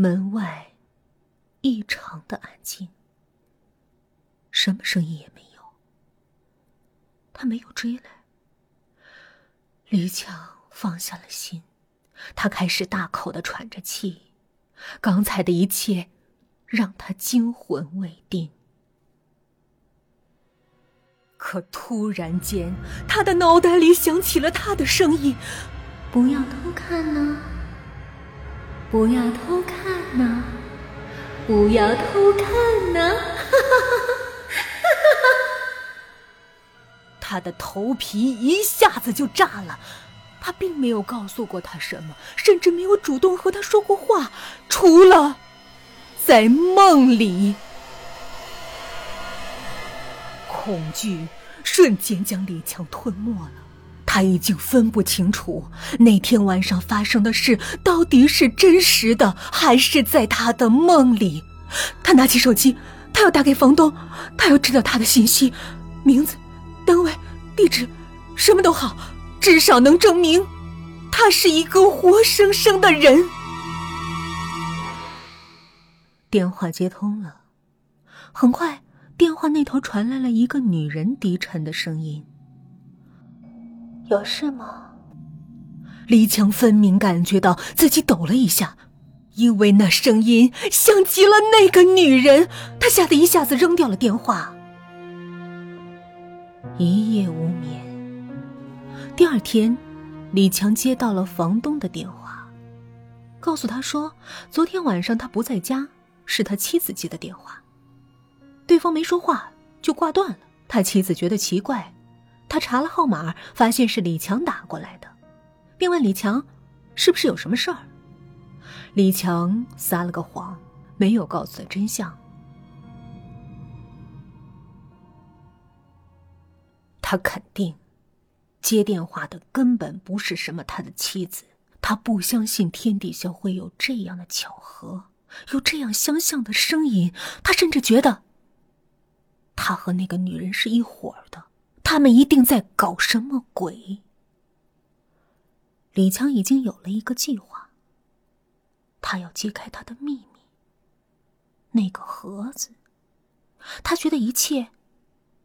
门外异常的安静，什么声音也没有。他没有追来。李强放下了心，他开始大口的喘着气。刚才的一切让他惊魂未定。可突然间，他的脑袋里响起了他的声音：“不要偷看呢，不要偷看呢，不要偷看呢！”哈哈哈哈哈！他的头皮一下子就炸了。他并没有告诉过他什么，甚至没有主动和他说过话，除了在梦里。恐惧瞬间将李强吞没了，他已经分不清楚那天晚上发生的事到底是真实的，还是在他的梦里。他拿起手机，他要打给房东，他要知道他的信息，名字、单位、地址，什么都好，至少能证明他是一个活生生的人。电话接通了，很快。电话那头传来了一个女人低沉的声音：“有事吗？”李强分明感觉到自己抖了一下，因为那声音像极了那个女人。他吓得一下子扔掉了电话。一夜无眠。第二天，李强接到了房东的电话，告诉他说，昨天晚上他不在家，是他妻子接的电话。对方没说话就挂断了，他妻子觉得奇怪，查了号码，发现是李强打过来的，并问李强是不是有什么事儿。李强撒了个谎，没有告诉他真相。他肯定接电话的根本不是什么他的妻子，他不相信天底下会有这样的巧合，有这样相像的声音，他甚至觉得。他和那个女人是一伙的，他们一定在搞什么鬼。李强已经有了一个计划，他要揭开他的秘密。那个盒子，他觉得一切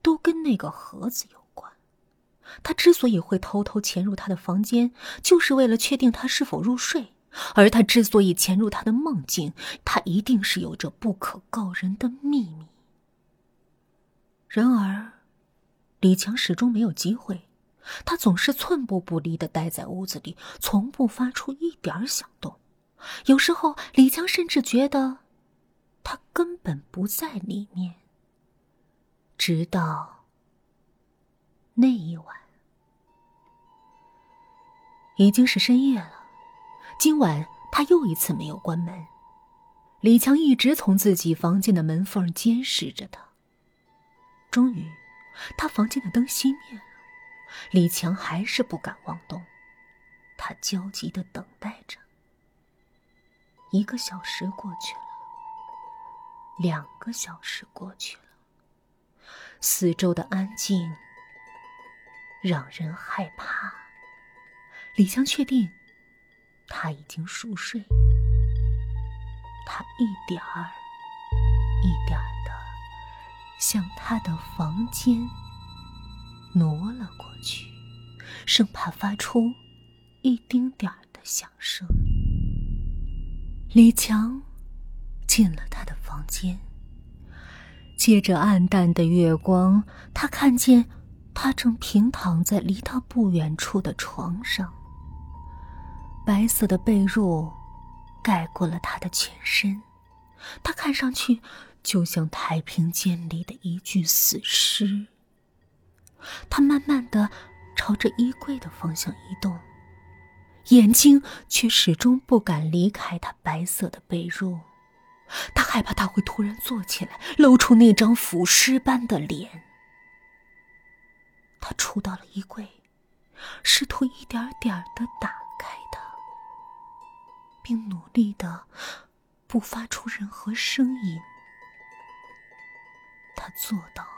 都跟那个盒子有关。他之所以会偷偷潜入他的房间，就是为了确定他是否入睡；而他之所以潜入他的梦境，他一定是有着不可告人的秘密。然而，李强始终没有机会。他总是寸步不离的待在屋子里，从不发出一点响动。有时候，李强甚至觉得他根本不在里面。直到那一晚，已经是深夜了。今晚他又一次没有关门。李强一直从自己房间的门缝监视着他。终于，他房间的灯熄灭了。李强还是不敢妄动，他焦急的等待着。一个小时过去了，两个小时过去了，四周的安静让人害怕。李强确定他已经熟睡，他一点儿一点儿。向他的房间挪了过去，生怕发出一丁点的响声。李强进了他的房间，借着暗淡的月光，他看见他正平躺在离他不远处的床上，白色的被褥盖过了他的全身，他看上去。就像太平间里的一具死尸。他慢慢的朝着衣柜的方向移动，眼睛却始终不敢离开他白色的被褥。他害怕他会突然坐起来，露出那张腐尸般的脸。他触到了衣柜，试图一点点的打开它，并努力的不发出任何声音。他做到了，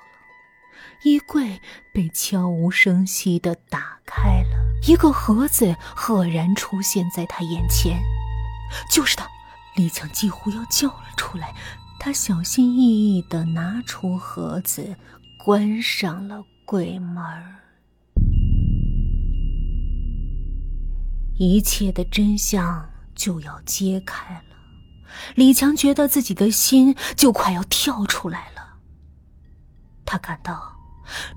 衣柜被悄无声息的打开了，一个盒子赫然出现在他眼前。就是他，李强几乎要叫了出来。他小心翼翼的拿出盒子，关上了柜门一切的真相就要揭开了。李强觉得自己的心就快要跳出来了。他感到，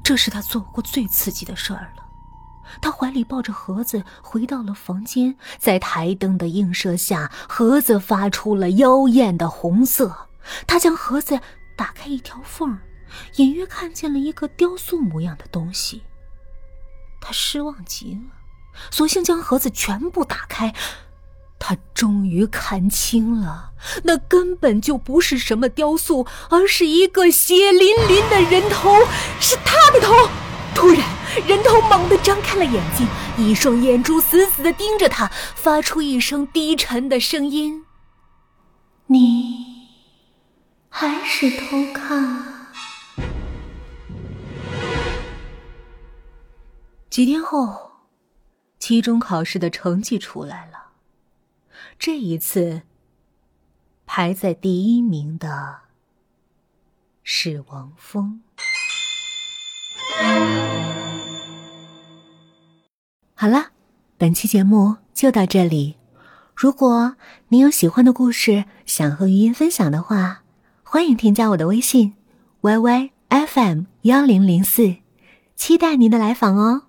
这是他做过最刺激的事儿了。他怀里抱着盒子回到了房间，在台灯的映射下，盒子发出了妖艳的红色。他将盒子打开一条缝，隐约看见了一个雕塑模样的东西。他失望极了，索性将盒子全部打开。他终于看清了，那根本就不是什么雕塑，而是一个血淋淋的人头，是他的头。突然，人头猛地张开了眼睛，一双眼珠死死的盯着他，发出一声低沉的声音：“你还是偷看了。”几天后，期中考试的成绩出来了。这一次，排在第一名的是王峰。好了，本期节目就到这里。如果你有喜欢的故事想和语音分享的话，欢迎添加我的微信：y y f m 幺零零四，期待您的来访哦。